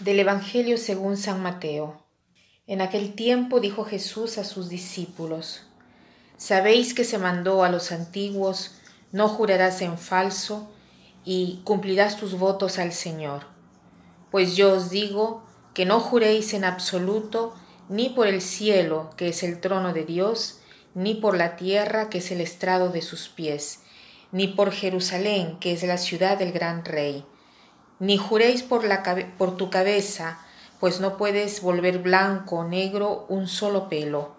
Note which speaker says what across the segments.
Speaker 1: Del Evangelio según San Mateo. En aquel tiempo dijo Jesús a sus discípulos, Sabéis que se mandó a los antiguos, no jurarás en falso, y cumplirás tus votos al Señor. Pues yo os digo que no juréis en absoluto ni por el cielo, que es el trono de Dios, ni por la tierra, que es el estrado de sus pies, ni por Jerusalén, que es la ciudad del gran rey ni juréis por, tu cabeza, pues no puedes volver blanco o negro un solo pelo.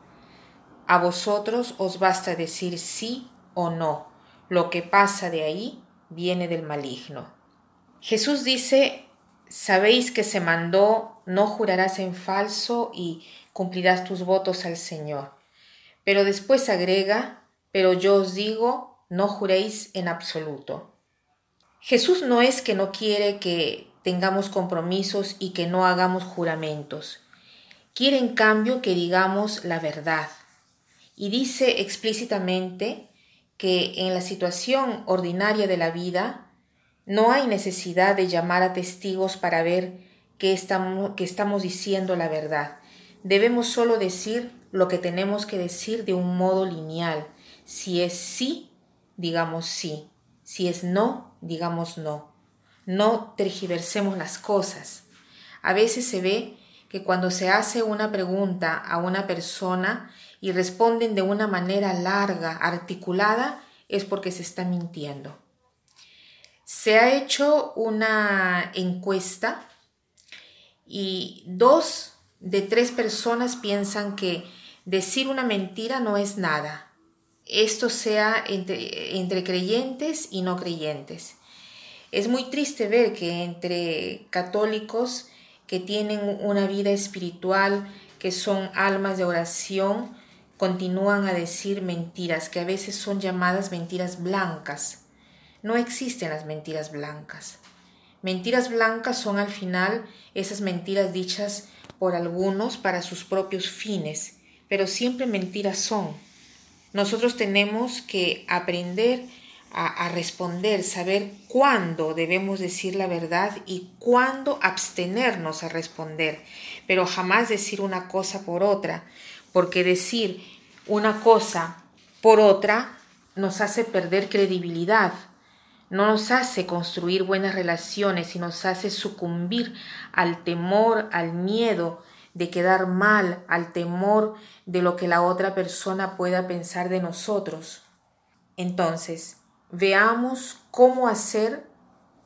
Speaker 1: A vosotros os basta decir sí o no. Lo que pasa de ahí viene del maligno. Jesús dice, sabéis que se mandó, no jurarás en falso y cumplirás tus votos al Señor. Pero después agrega, pero yo os digo, no juréis en absoluto. Jesús no es que no quiere que tengamos compromisos y que no hagamos juramentos. Quiere en cambio que digamos la verdad. Y dice explícitamente que en la situación ordinaria de la vida no hay necesidad de llamar a testigos para ver que estamos, diciendo la verdad. Debemos solo decir lo que tenemos que decir de un modo lineal. Si es sí, digamos sí. Si es no, digamos no. No tergiversemos las cosas. A veces se ve que cuando se hace una pregunta a una persona y responden de una manera larga, articulada, es porque se está mintiendo. Se ha hecho una encuesta y dos de tres personas piensan que decir una mentira no es nada, esto sea entre, creyentes y no creyentes. Es muy triste ver que entre católicos que tienen una vida espiritual, que son almas de oración, continúan a decir mentiras, que a veces son llamadas mentiras blancas. No existen las mentiras blancas. Mentiras blancas son al final esas mentiras dichas por algunos para sus propios fines, pero siempre mentiras son. Nosotros tenemos que aprender a, responder, saber cuándo debemos decir la verdad y cuándo abstenernos a responder, pero jamás decir una cosa por otra, porque decir una cosa por otra nos hace perder credibilidad, no nos hace construir buenas relaciones y nos hace sucumbir al temor, al miedo, de quedar mal, al temor de lo que la otra persona pueda pensar de nosotros. Entonces, veamos cómo hacer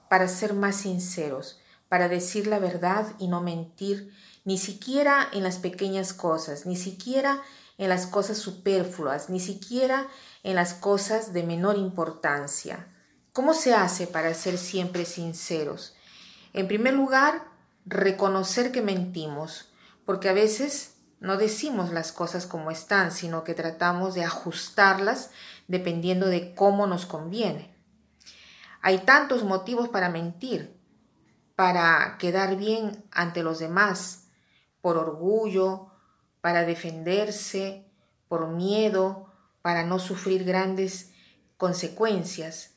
Speaker 1: para ser más sinceros, para decir la verdad y no mentir, ni siquiera en las pequeñas cosas, ni siquiera en las cosas superfluas, ni siquiera en las cosas de menor importancia. ¿Cómo se hace para ser siempre sinceros? En primer lugar, reconocer que mentimos, porque a veces no decimos las cosas como están, sino que tratamos de ajustarlas dependiendo de cómo nos conviene. Hay tantos motivos para mentir, para quedar bien ante los demás, por orgullo, para defenderse, por miedo, para no sufrir grandes consecuencias.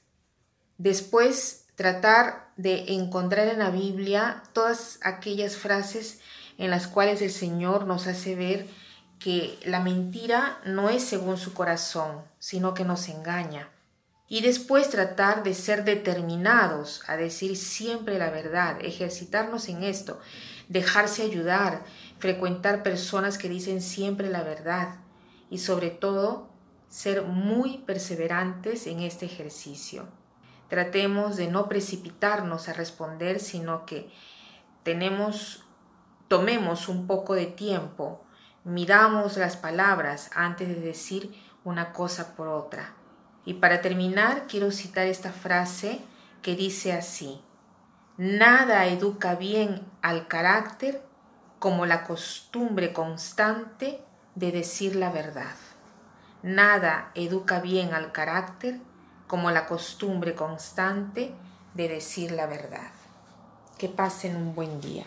Speaker 1: Después, tratar de encontrar en la Biblia todas aquellas frases en las cuales el Señor nos hace ver que la mentira no es según su corazón, sino que nos engaña. Y después tratar de ser determinados a decir siempre la verdad, ejercitarnos en esto, dejarse ayudar, frecuentar personas que dicen siempre la verdad y sobre todo ser muy perseverantes en este ejercicio. Tratemos de no precipitarnos a responder, sino que tenemos tomemos un poco de tiempo, miramos las palabras antes de decir una cosa por otra. Y para terminar, quiero citar esta frase que dice así, nada educa bien al carácter como la costumbre constante de decir la verdad. Nada educa bien al carácter como la costumbre constante de decir la verdad. Que pasen un buen día.